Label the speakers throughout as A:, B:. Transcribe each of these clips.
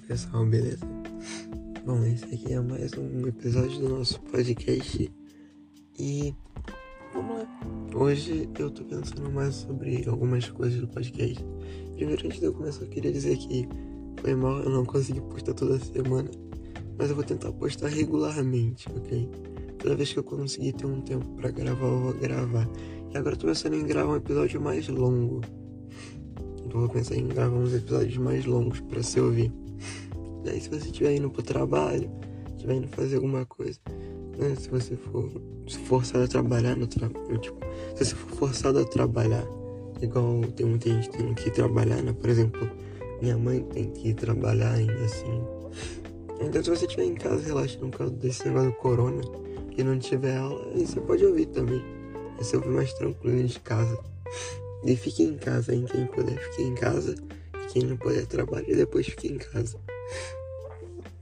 A: pessoal, beleza? Bom, esse aqui é mais um episódio do nosso podcast e vamos lá. Hoje eu tô pensando mais sobre algumas coisas do podcast. Primeiro, antes de eu começar, eu queria dizer que foi mal, eu não consegui postar toda semana, mas eu vou tentar postar regularmente, ok? Toda vez que eu conseguir ter um tempo para gravar, eu vou gravar. E agora eu tô pensando em gravar um episódio mais longo. Vou pensar em gravar uns episódios mais longos para se ouvir. Daí se você estiver indo pro trabalho, estiver indo fazer alguma coisa, né? se você for forçado a trabalhar no trabalho, tipo, se você for forçado a trabalhar, igual tem muita gente tendo que trabalhar, né? Por exemplo, minha mãe tem que trabalhar ainda assim. Então se você estiver em casa relaxando por causa desse negócio do corona e não tiver aula, aí você pode ouvir também. Aí você ouvir mais tranquilo de casa. E fique em casa, hein? Quem puder, fique em casa. E quem não puder, trabalhe e depois fique em casa.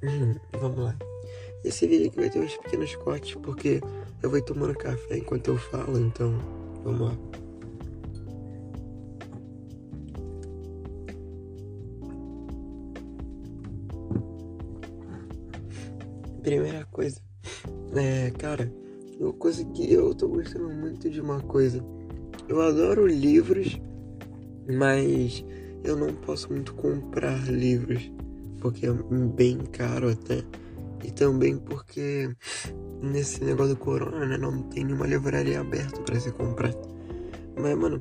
A: Hum, vamos lá. Esse vídeo aqui vai ter uns pequenos cortes porque eu vou tomando café enquanto eu falo, então vamos lá. Primeira coisa, é, cara, eu consegui, eu tô gostando muito de uma coisa eu adoro livros, mas eu não posso muito comprar livros, porque é bem caro até. E também porque nesse negócio do corona, né, não tem nenhuma livraria aberta para você comprar. Mas, mano,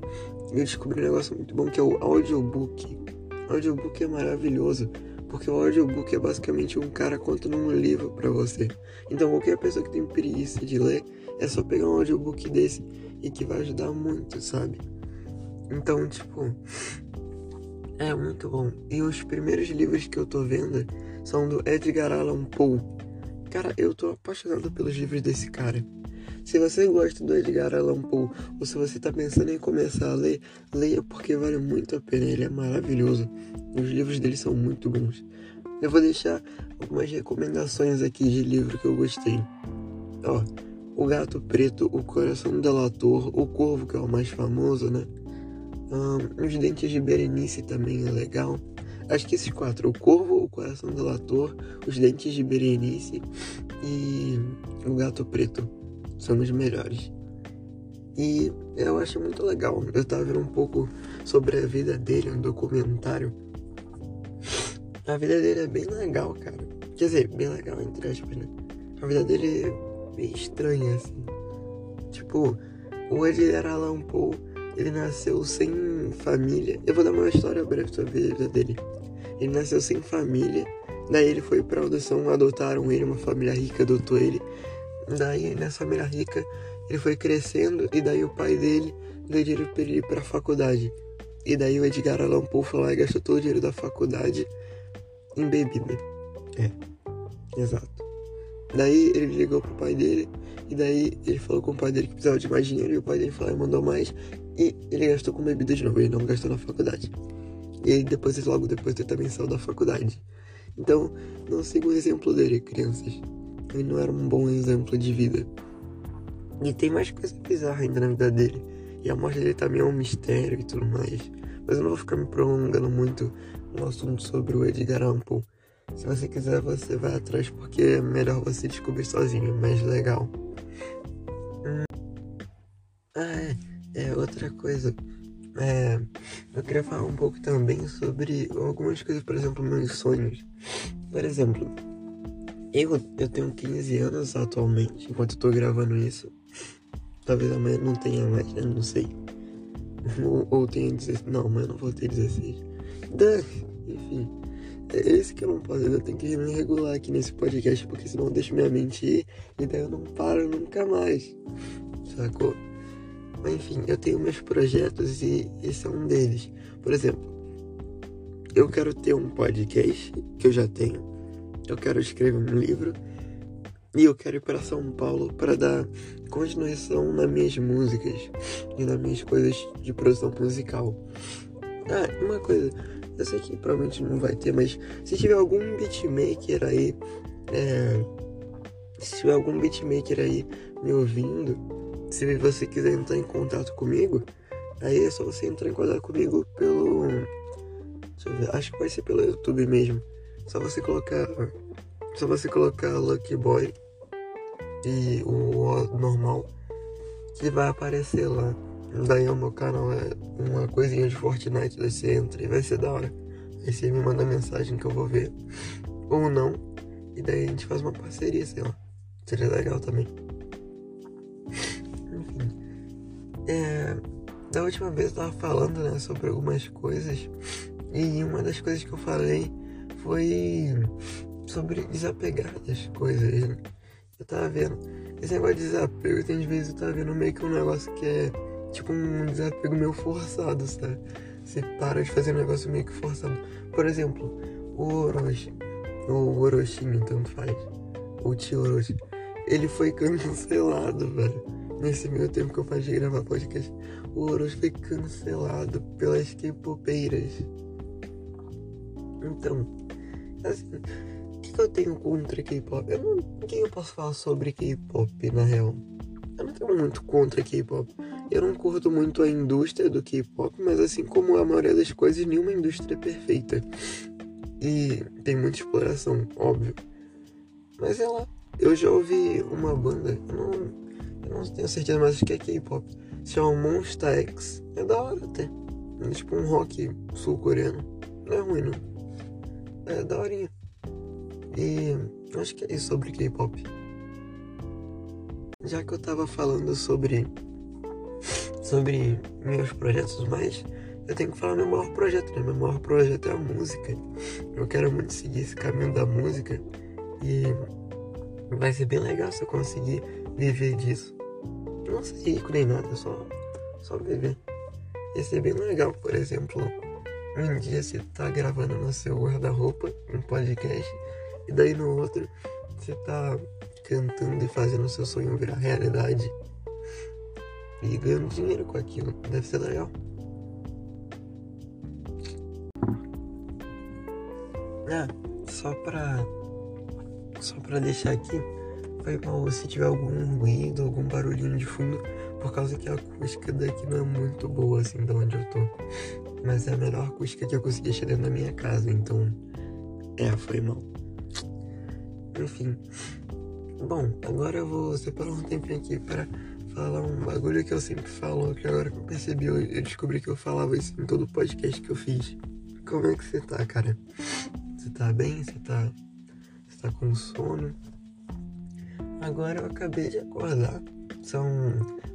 A: eu descobri um negócio muito bom que é o audiobook. O audiobook é maravilhoso, porque o audiobook é basicamente um cara contando um livro para você. Então, qualquer pessoa que tem preguiça de ler, é só pegar um audiobook desse e que vai ajudar muito, sabe? Então, tipo, é muito bom. E os primeiros livros que eu tô vendo são do Edgar Allan Poe. Cara, eu tô apaixonado pelos livros desse cara. Se você gosta do Edgar Allan Poe ou se você tá pensando em começar a ler, leia porque vale muito a pena. Ele é maravilhoso. Os livros dele são muito bons. Eu vou deixar algumas recomendações aqui de livro que eu gostei. Ó, o Gato Preto, O Coração Delator, O Corvo, que é o mais famoso, né? Os Dentes de Berenice também é legal. Acho que esses quatro, O Corvo, O Coração Delator, Os Dentes de Berenice e O Gato Preto, são os melhores. E eu acho muito legal. Eu tava vendo um pouco sobre a vida dele, um documentário. A vida dele é bem legal, cara. Quer dizer, bem legal, entre aspas, né? A vida dele meio estranha, assim. Tipo, o Edgar Allan Poe, ele nasceu sem família. Eu vou dar uma história breve sobre a vida dele. Ele nasceu sem família, daí ele foi pra adoção, adotaram ele, uma família rica adotou ele. Daí, nessa família rica, ele foi crescendo e daí o pai dele deu dinheiro pra ele ir pra faculdade. E daí o Edgar Allan Poe foi lá e gastou todo o dinheiro da faculdade em bebida. É, exato. Daí ele ligou pro pai dele, e daí ele falou com o pai dele que precisava de mais dinheiro, e o pai dele falou e mandou mais, e ele gastou com bebida de novo, ele não gastou na faculdade. E depois, logo depois, ele também saiu da faculdade. Então, não siga o exemplo dele, crianças. Ele não era um bom exemplo de vida. E tem mais coisa bizarra ainda na vida dele. E a morte dele também é um mistério e tudo mais. Mas eu não vou ficar me prolongando muito no assunto sobre o Edgar Poe. Se você quiser, você vai atrás porque é melhor você descobrir sozinho, é mais legal. É, é outra coisa. É, eu queria falar um pouco também sobre algumas coisas, por exemplo, meus sonhos. Por exemplo, eu, eu tenho 15 anos atualmente, enquanto eu tô gravando isso. Talvez amanhã não tenha mais, né? Não sei. Ou, ou tenha 16. Não, amanhã não vou ter 16. Enfim. É esse que eu não posso, eu tenho que me regular aqui nesse podcast, porque senão eu deixo minha mente ir e daí eu não paro nunca mais. Sacou? Mas enfim, eu tenho meus projetos e esse é um deles. Por exemplo, eu quero ter um podcast que eu já tenho. Eu quero escrever um livro e eu quero ir para São Paulo para dar continuação nas minhas músicas e nas minhas coisas de produção musical. Ah, uma coisa, eu sei que provavelmente não vai ter, mas se tiver algum beatmaker aí, é, se tiver algum beatmaker aí me ouvindo, se você quiser entrar em contato comigo, aí é só você entrar em contato comigo pelo. Deixa eu ver, acho que vai ser pelo YouTube mesmo. Só você colocar. Só você colocar Lucky Boy e o normal que vai aparecer lá. Daí o meu canal é uma coisinha de Fortnite, daí você entra e vai ser da hora. Aí você me manda mensagem que eu vou ver. Ou não. E daí a gente faz uma parceria, sei lá. Seria legal também. É, da última vez eu tava falando, né, sobre algumas coisas. E uma das coisas que eu falei foi sobre desapegar das coisas, né? Eu tava vendo. Esse negócio de desapego, tem vezes eu tava vendo meio que um negócio que é tipo um desapego meio forçado, sabe? Você para de fazer um negócio meio que forçado. Por exemplo, o Orochi. O Orochinho, tanto faz. O tio Orochi. Ele foi cancelado, velho. Nesse meio tempo que eu fazia gravar podcast. O Orochi foi cancelado pelas K-popeiras. Então, assim, o que, que eu tenho contra K-pop? Eu não. O que eu posso falar sobre K-pop, na real? Eu não tenho muito contra K-pop. Eu não curto muito a indústria do K-pop, mas assim como a maioria das coisas, nenhuma indústria é perfeita. E tem muita exploração, óbvio. Mas lá, eu já ouvi uma banda, eu não, não tenho certeza, mas acho que é K-pop. Se chama Monster X. É da hora até. É tipo um rock sul-coreano. Não é ruim, não. É da horinha. E acho que é isso sobre K-pop. Já que eu tava falando sobre sobre meus projetos mais, eu tenho que falar meu maior projeto, né? Meu maior projeto é a música. Eu quero muito seguir esse caminho da música e vai ser bem legal se eu conseguir viver disso. Não ser rico nem nada, só, só viver. Ia ser bem legal, por exemplo, um dia você tá gravando no seu guarda-roupa um podcast e daí no outro você tá cantando e fazendo seu sonho virar realidade e ganhando dinheiro com aquilo. Deve ser legal. Ah, só pra. Só pra deixar aqui, foi mal se tiver algum ruído, algum barulhinho de fundo, por causa que a acústica daqui não é muito boa assim de onde eu tô. Mas é a melhor acústica que eu consegui achar dentro da minha casa, então. É, foi mal. Enfim. Bom, agora eu vou separar um tempinho aqui para falar um bagulho que eu sempre falo, que agora que eu percebi, eu, eu descobri que eu falava isso em todo podcast que eu fiz. Como é que você tá, cara? Você tá bem? Você tá, você tá com sono? Agora eu acabei de acordar. São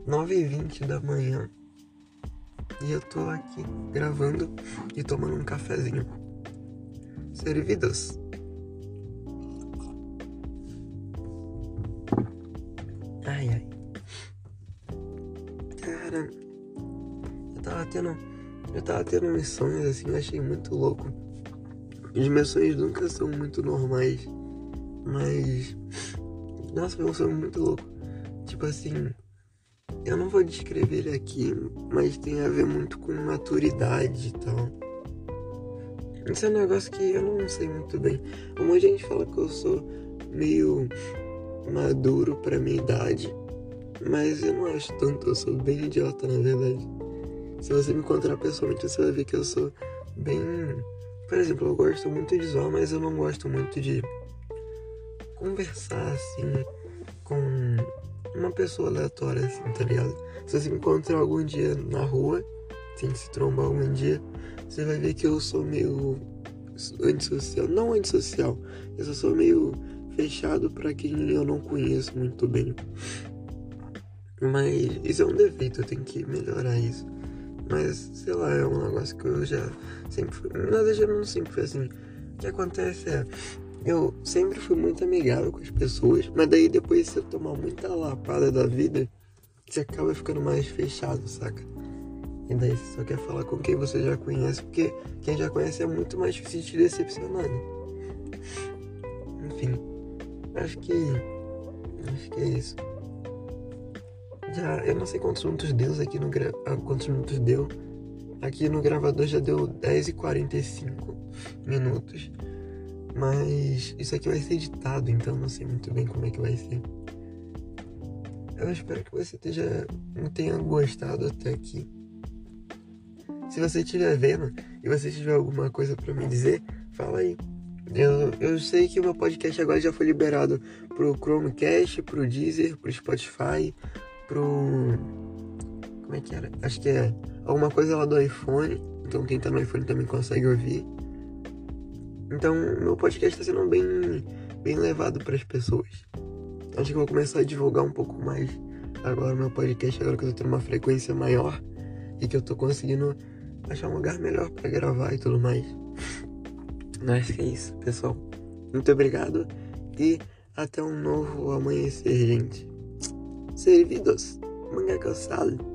A: 9h20 da manhã. E eu tô aqui gravando e tomando um cafezinho. Servidas. Ai, ai. Cara, eu tava tendo. Eu tava tendo uns sonhos assim, eu achei muito louco. Os meus sonhos nunca são muito normais. Mas. Nossa, um sonho muito louco. Tipo assim. Eu não vou descrever ele aqui, mas tem a ver muito com maturidade e tal. Isso é um negócio que eu não sei muito bem. Um monte de gente fala que eu sou meio maduro pra minha idade. Mas eu não acho tanto, eu sou bem idiota na verdade. Se você me encontrar pessoalmente, você vai ver que eu sou bem. Por exemplo, eu gosto muito de zoar, mas eu não gosto muito de conversar assim com uma pessoa aleatória, assim, tá ligado? Se você me encontrar algum dia na rua, sem se trombar algum dia, você vai ver que eu sou meio antissocial. Não antissocial, eu só sou meio fechado para quem eu não conheço muito bem. Mas isso é um defeito, eu tenho que melhorar isso. Mas, sei lá, é um negócio que eu já sempre fui. Na verdade, eu não sempre fui assim. O que acontece é. Eu sempre fui muito amigável com as pessoas, mas daí depois você tomar muita lapada da vida, você acaba ficando mais fechado, saca? E daí você só quer falar com quem você já conhece, porque quem já conhece é muito mais difícil de te decepcionar, né? Enfim, acho que. Acho que é isso. Já, eu não sei quantos minutos deu aqui no gra... Ah, quantos minutos deu. Aqui no gravador já deu 10 e 45 minutos. Mas isso aqui vai ser editado, então não sei muito bem como é que vai ser. Eu espero que você esteja, tenha gostado até aqui. Se você estiver vendo e você tiver alguma coisa para me dizer, fala aí. Eu, eu sei que o meu podcast agora já foi liberado pro Chromecast, pro Deezer, pro Spotify, pro. Como é que era? Acho que é alguma coisa lá do iPhone. Então quem tá no iPhone também consegue ouvir. Então meu podcast tá sendo bem, bem levado para as pessoas. Acho que vou começar a divulgar um pouco mais agora meu podcast, agora que eu tô tendo uma frequência maior e que eu tô conseguindo achar um lugar melhor para gravar e tudo mais. Acho que é isso, pessoal. Muito obrigado e até um novo amanhecer, gente. Servidos, manga calçado.